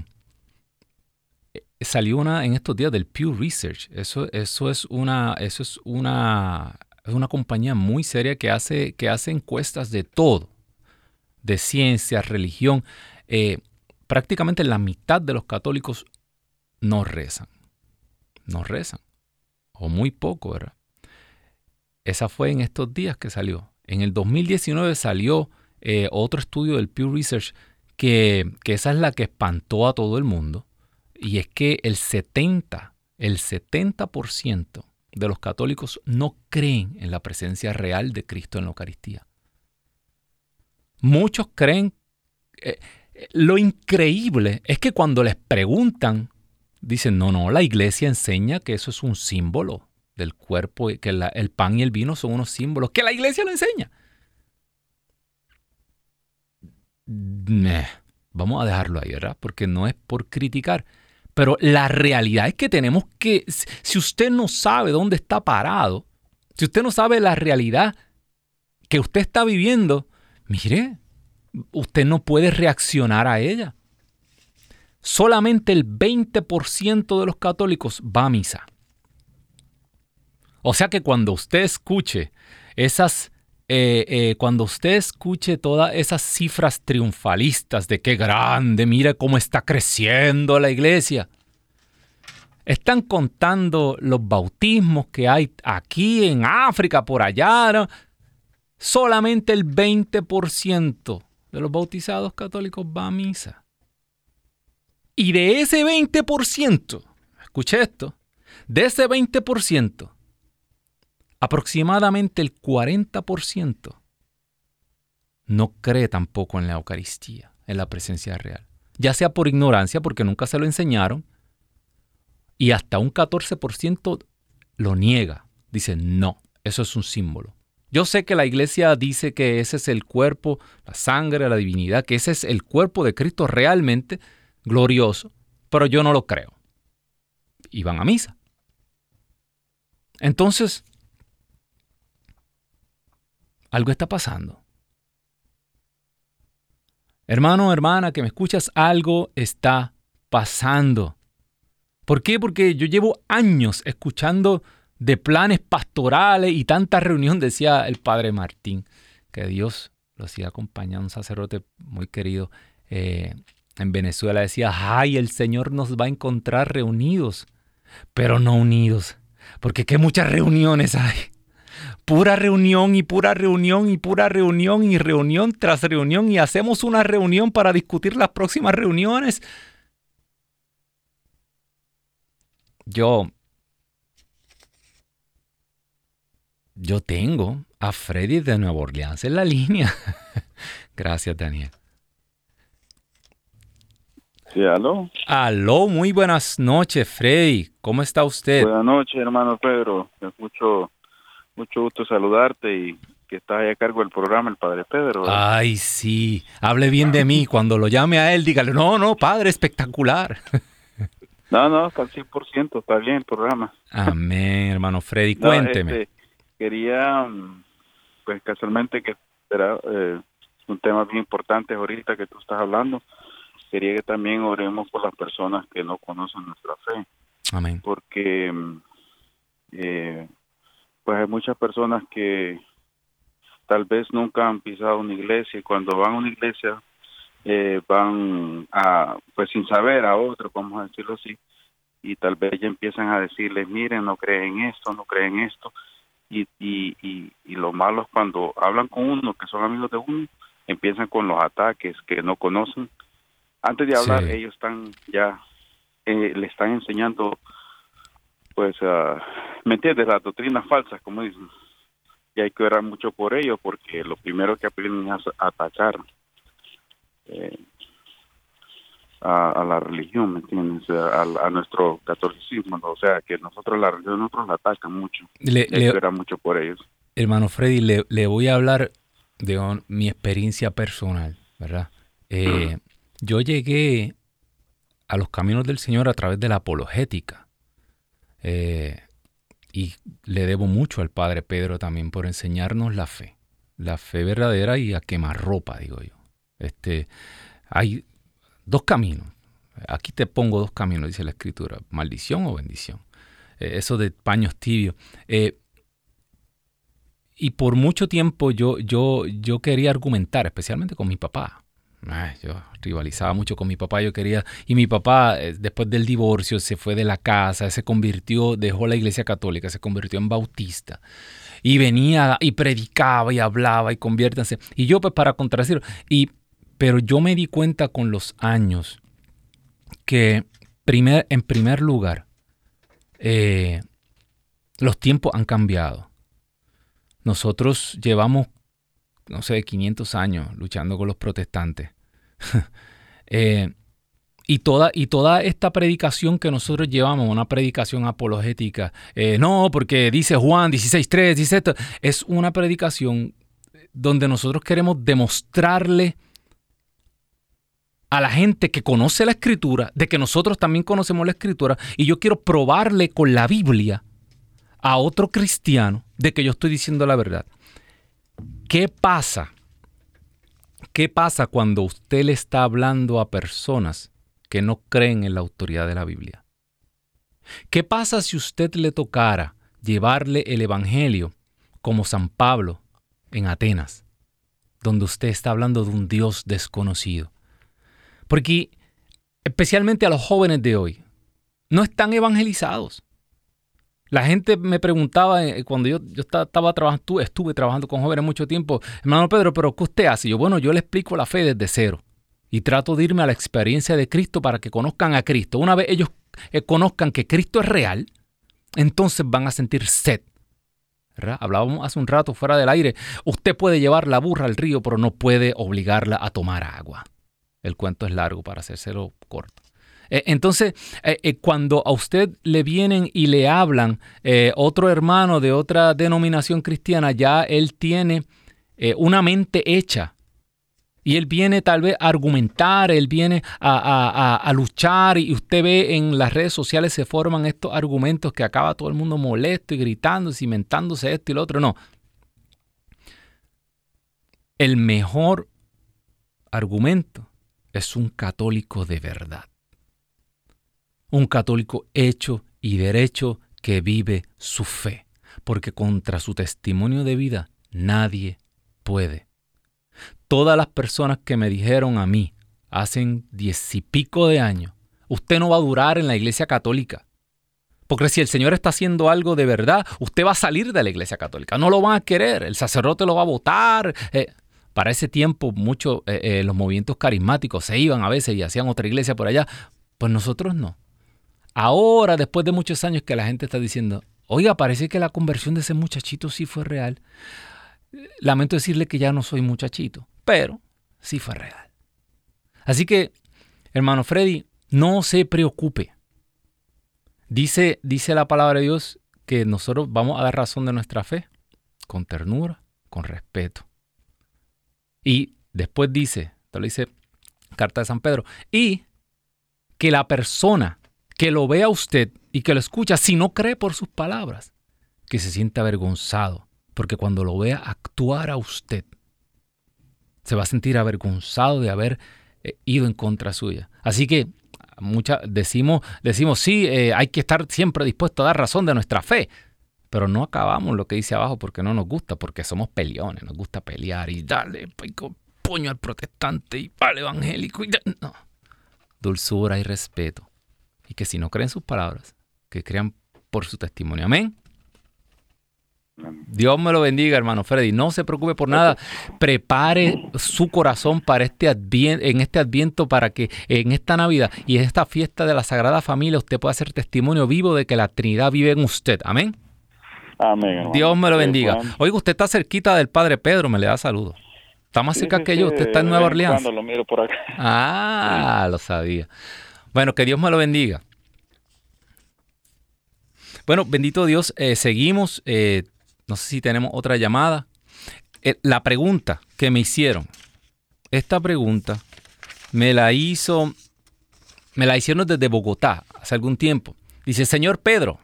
eh, salió una en estos días del Pew Research. Eso, eso es una, eso es una, una compañía muy seria que hace, que hace encuestas de todo, de ciencia, religión. prácticamente la mitad de los católicos no rezan. No rezan. O muy poco, ¿verdad? Esa fue en estos días que salió. En el 2019 salió eh, otro estudio del Pew Research que, esa es la que espantó a todo el mundo. Y es que el 70, el 70% de los católicos no creen en la presencia real de Cristo en la Eucaristía. Muchos creen... Eh, lo increíble es que cuando les preguntan, dicen, no, no, la iglesia enseña que eso es un símbolo del cuerpo, que el pan y el vino son unos símbolos que la iglesia lo enseña. vamos a dejarlo ahí, ¿verdad? Porque no es por criticar. Pero la realidad es que tenemos que, si usted no sabe dónde está parado, si usted no sabe la realidad que usted está viviendo, mire, usted no puede reaccionar a ella. Solamente el 20% de los católicos va a misa. O sea que cuando usted escuche esas, eh, eh, cuando usted escuche todas esas cifras triunfalistas de qué grande, mire cómo está creciendo la iglesia, están contando los bautismos que hay aquí en África, por allá. Solamente el 20% de los bautizados católicos va a misa. Y de ese 20%, escuche esto, de ese 20%, aproximadamente el 40% no cree tampoco en la Eucaristía, en la presencia real. Ya sea por ignorancia, porque nunca se lo enseñaron, y hasta un 14% lo niega. Dice, no, eso es un símbolo. Yo sé que la iglesia dice que ese es el cuerpo, la sangre, la divinidad, que ese es el cuerpo de Cristo realmente glorioso, pero yo no lo creo. Y van a misa. Entonces, algo está pasando. Hermano, hermana, que me escuchas, algo está pasando. ¿Por qué? Porque yo llevo años escuchando de planes pastorales y tanta reunión, decía el padre Martín, que Dios lo siga acompañando, un sacerdote muy querido eh, en Venezuela, decía, ay, el Señor nos va a encontrar reunidos, pero no unidos, porque qué muchas reuniones hay pura reunión y pura reunión y pura reunión y reunión tras reunión y hacemos una reunión para discutir las próximas reuniones. yo, yo tengo a Freddy de Nueva Orleans en la línea. [laughs] Gracias, Daniel. Sí, aló. Aló, muy buenas noches, Freddy. ¿Cómo está usted? Buenas noches, hermano Pedro. Es mucho, mucho gusto saludarte y que está ahí a cargo del programa, el Padre Pedro. Ay, sí. Hable bien de mí. [laughs] Cuando lo llame a él, dígale, no, no, Padre, espectacular. [laughs] No, no, está al 100%, está bien el programa. Amén, hermano Freddy. Cuénteme. Este, quería, mm, pues casualmente que era eh, un tema bien importante ahorita que tú estás hablando. Quería que también oremos por las personas que no conocen nuestra fe. Amén. Porque mm, eh, pues hay muchas personas que tal vez nunca han pisado una iglesia y cuando van a una iglesia eh, van a, pues sin saber a otro, vamos a decirlo así, y tal vez ya empiezan a decirles, miren, no creen esto, no creen esto, y, y, y, lo malo es cuando hablan con uno, que son amigos de uno, empiezan con los ataques que no conocen. Antes de hablar, ellos están ya, eh, le están enseñando, pues, uh, ¿me entiendes? Las doctrinas falsas, como dicen. Y hay que orar mucho por ellos, porque lo primero que aprenden es atacar eh, a, la religión, ¿me entiendes? A, nuestro catolicismo, o sea, que nosotros la religión nosotros la atacan mucho. Le, le mucho por ellos. Hermano Freddy, le, le voy a hablar de mi experiencia personal, ¿verdad? Eh, yo llegué a los caminos del Señor a través de la apologética. Eh, y le debo mucho al Padre Pedro también por enseñarnos la fe, la fe verdadera y a quemar ropa, digo yo. Este, hay dos caminos. Aquí te pongo dos caminos, dice la escritura, maldición o bendición. Eh, eso de paños tibios. Eh, y por mucho tiempo yo, yo, yo quería argumentar, especialmente con mi papá. Yo rivalizaba mucho con mi papá, yo quería, y mi papá eh, después del divorcio se fue de la casa, se convirtió, dejó la iglesia católica, se convirtió en bautista y venía y predicaba y hablaba y conviértanse. Y yo pues para contradecirlo, y pero yo me di cuenta con los años que primer, en primer lugar, eh, los tiempos han cambiado. Nosotros llevamos, no sé, 500 años luchando con los protestantes. [laughs] Eh, y toda, y toda esta predicación que nosotros llevamos, una predicación apologética, eh, no, porque dice Juan 16.3, dice esto, es una predicación donde nosotros queremos demostrarle a la gente que conoce la escritura, de que nosotros también conocemos la escritura, y yo quiero probarle con la Biblia a otro cristiano de que yo estoy diciendo la verdad. ¿Qué pasa? ¿Qué pasa cuando usted le está hablando a personas que no creen en la autoridad de la Biblia? ¿Qué pasa si usted le tocara llevarle el Evangelio como San Pablo en Atenas, donde usted está hablando de un Dios desconocido? Porque especialmente a los jóvenes de hoy, no están evangelizados. La gente me preguntaba eh, cuando yo, estaba trabajando, estuve trabajando con jóvenes mucho tiempo, hermano Pedro, pero ¿qué usted hace? yo, bueno, yo le explico la fe desde cero y trato de irme a la experiencia de Cristo para que conozcan a Cristo. Una vez ellos eh, conozcan que Cristo es real, entonces van a sentir sed. Hablábamos hace un rato fuera del aire. Usted puede llevar la burra al río, pero no puede obligarla a tomar agua. El cuento es largo para hacérselo corto. Eh, entonces, eh, eh, cuando a usted le vienen y le hablan otro hermano de otra denominación cristiana, ya él tiene una mente hecha. Y él viene tal vez a argumentar, él viene a, luchar y usted ve en las redes sociales se forman estos argumentos que acaba todo el mundo molesto y gritando, cimentándose esto y lo otro. No. El mejor argumento es un católico de verdad. Un católico hecho y derecho que vive su fe, porque contra su testimonio de vida nadie puede. Todas las personas que me dijeron a mí hace diez y pico de años, usted no va a durar en la iglesia católica. Porque si el Señor está haciendo algo de verdad, usted va a salir de la iglesia católica. No lo van a querer, el sacerdote lo va a votar. Eh, para ese tiempo, muchos eh, eh, los movimientos carismáticos se iban a veces y hacían otra iglesia por allá. Pues nosotros no. Ahora, después de muchos años que la gente está diciendo, oiga, parece que la conversión de ese muchachito sí fue real. Lamento decirle que ya no soy muchachito, pero sí fue real. Así que, hermano Freddy, no se preocupe. Dice, dice la palabra de Dios que nosotros vamos a dar razón de nuestra fe con ternura, con respeto. Y después dice, esto lo dice Carta de San Pedro, y que la persona que lo vea usted y que lo escucha, si no cree por sus palabras, que se sienta avergonzado, porque cuando lo vea actuar a usted, se va a sentir avergonzado de haber eh, ido en contra suya. Así que mucha, decimos, decimos, sí, eh, hay que estar siempre dispuesto a dar razón de nuestra fe, pero no acabamos lo que dice abajo porque no nos gusta, porque somos peleones, nos gusta pelear y darle puño al protestante y al evangélico. Y no. Dulzura y respeto. Y que si no creen sus palabras, que crean por su testimonio. Amén. Dios me lo bendiga, hermano Freddy. No se preocupe por nada. Prepare su corazón para este adviento, en este adviento para que en esta Navidad y en esta fiesta de la Sagrada Familia usted pueda ser testimonio vivo de que la Trinidad vive en usted. Amén. Amén. Dios me lo bendiga. Oiga, usted está cerquita del Padre Pedro, me le da saludos. Está más cerca que yo. Usted está en Nueva Orleans. Lo miro por acá. Ah, lo sabía. Bueno, que Dios me lo bendiga. Bueno, bendito Dios, eh, seguimos. Eh, no sé si tenemos otra llamada. Eh, la pregunta que me hicieron, esta pregunta me la hizo, me la hicieron desde Bogotá hace algún tiempo. Dice, señor Pedro,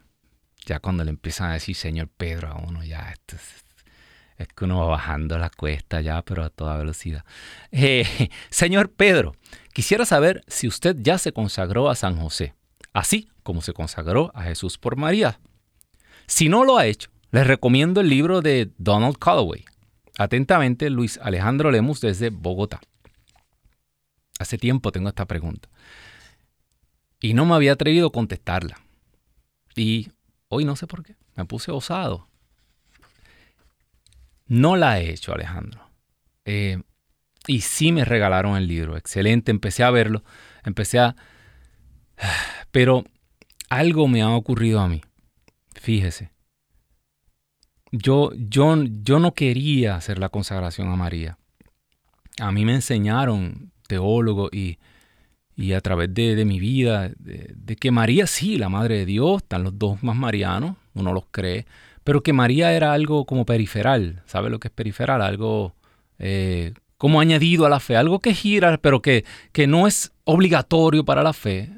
ya cuando le empiezan a decir señor Pedro a uno, ya esto es, que uno va bajando la cuesta ya, pero a toda velocidad. [laughs] Señor Pedro, quisiera saber si usted ya se consagró a San José, así como se consagró a Jesús por María. Si no lo ha hecho, les recomiendo el libro de Donald Calloway. Atentamente, Luis Alejandro Lemus desde Bogotá. Hace tiempo tengo esta pregunta. Y no me había atrevido a contestarla. Y hoy no sé por qué. Me puse osado. No la he hecho, Alejandro. Eh, y sí me regalaron el libro. Excelente. Empecé a verlo. Empecé a... [sighs] Pero algo me ha ocurrido a mí. Fíjese yo, yo, yo no quería hacer la consagración a María. A mí me enseñaron teólogos y, y a través de, mi vida, de, que María sí, la Madre de Dios, están los dos más marianos, uno los cree, pero que María era algo como periferal, ¿sabe lo que es periferal? Algo eh, como añadido a la fe, algo que gira, pero que, que no es obligatorio para la fe.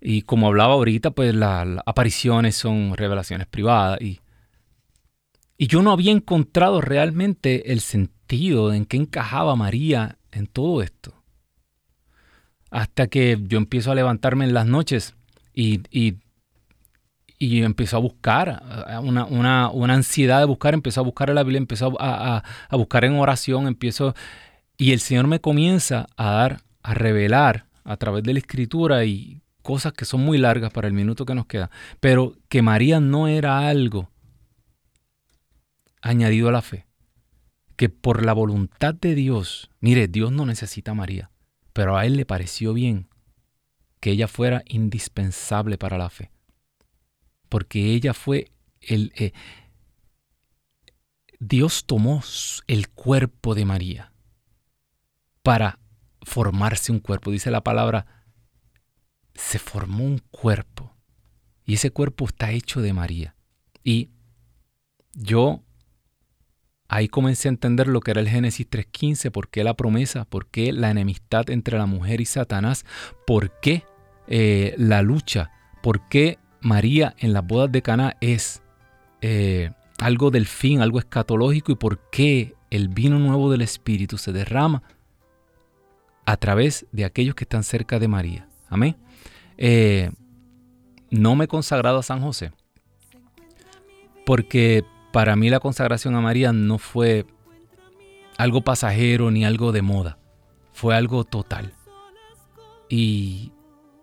Y como hablaba ahorita, pues las apariciones son revelaciones privadas y, y yo no había encontrado realmente el sentido en que encajaba María en todo esto. Hasta que yo empiezo a levantarme en las noches y, y, empiezo a buscar, una, una, ansiedad de buscar, empiezo a buscar en la Biblia, empiezo a, a, buscar en oración, empiezo... Y el Señor me comienza a dar, a revelar a través de la escritura y cosas que son muy largas para el minuto que nos queda, pero que María no era algo añadido a la fe, que por la voluntad de Dios, mire, Dios no necesita a María, pero a Él le pareció bien que ella fuera indispensable para la fe, porque ella fue el... Eh, Dios tomó el cuerpo de María para formarse un cuerpo. Dice la palabra, se formó un cuerpo. Y ese cuerpo está hecho de María. Y yo Ahí comencé a entender lo que era el Génesis 3.15, por qué la promesa, por qué la enemistad entre la mujer y Satanás, por qué eh, la lucha, por qué María en las bodas de Caná es eh, algo del fin, algo escatológico y por qué el vino nuevo del Espíritu se derrama a través de aquellos que están cerca de María. Amén. Eh, no me he consagrado a San José porque para mí la consagración a María no fue algo pasajero ni algo de moda, fue algo total.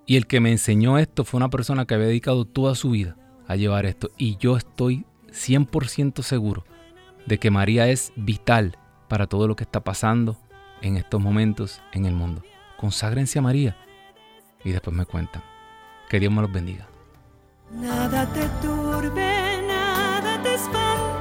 Y, el que me enseñó esto fue una persona que había dedicado toda su vida a llevar esto. Y yo estoy 100% seguro de que María es vital para todo lo que está pasando en estos momentos en el mundo. Conságrense a María y después me cuentan. Que Dios me los bendiga. Nada te turbe, nada te espanta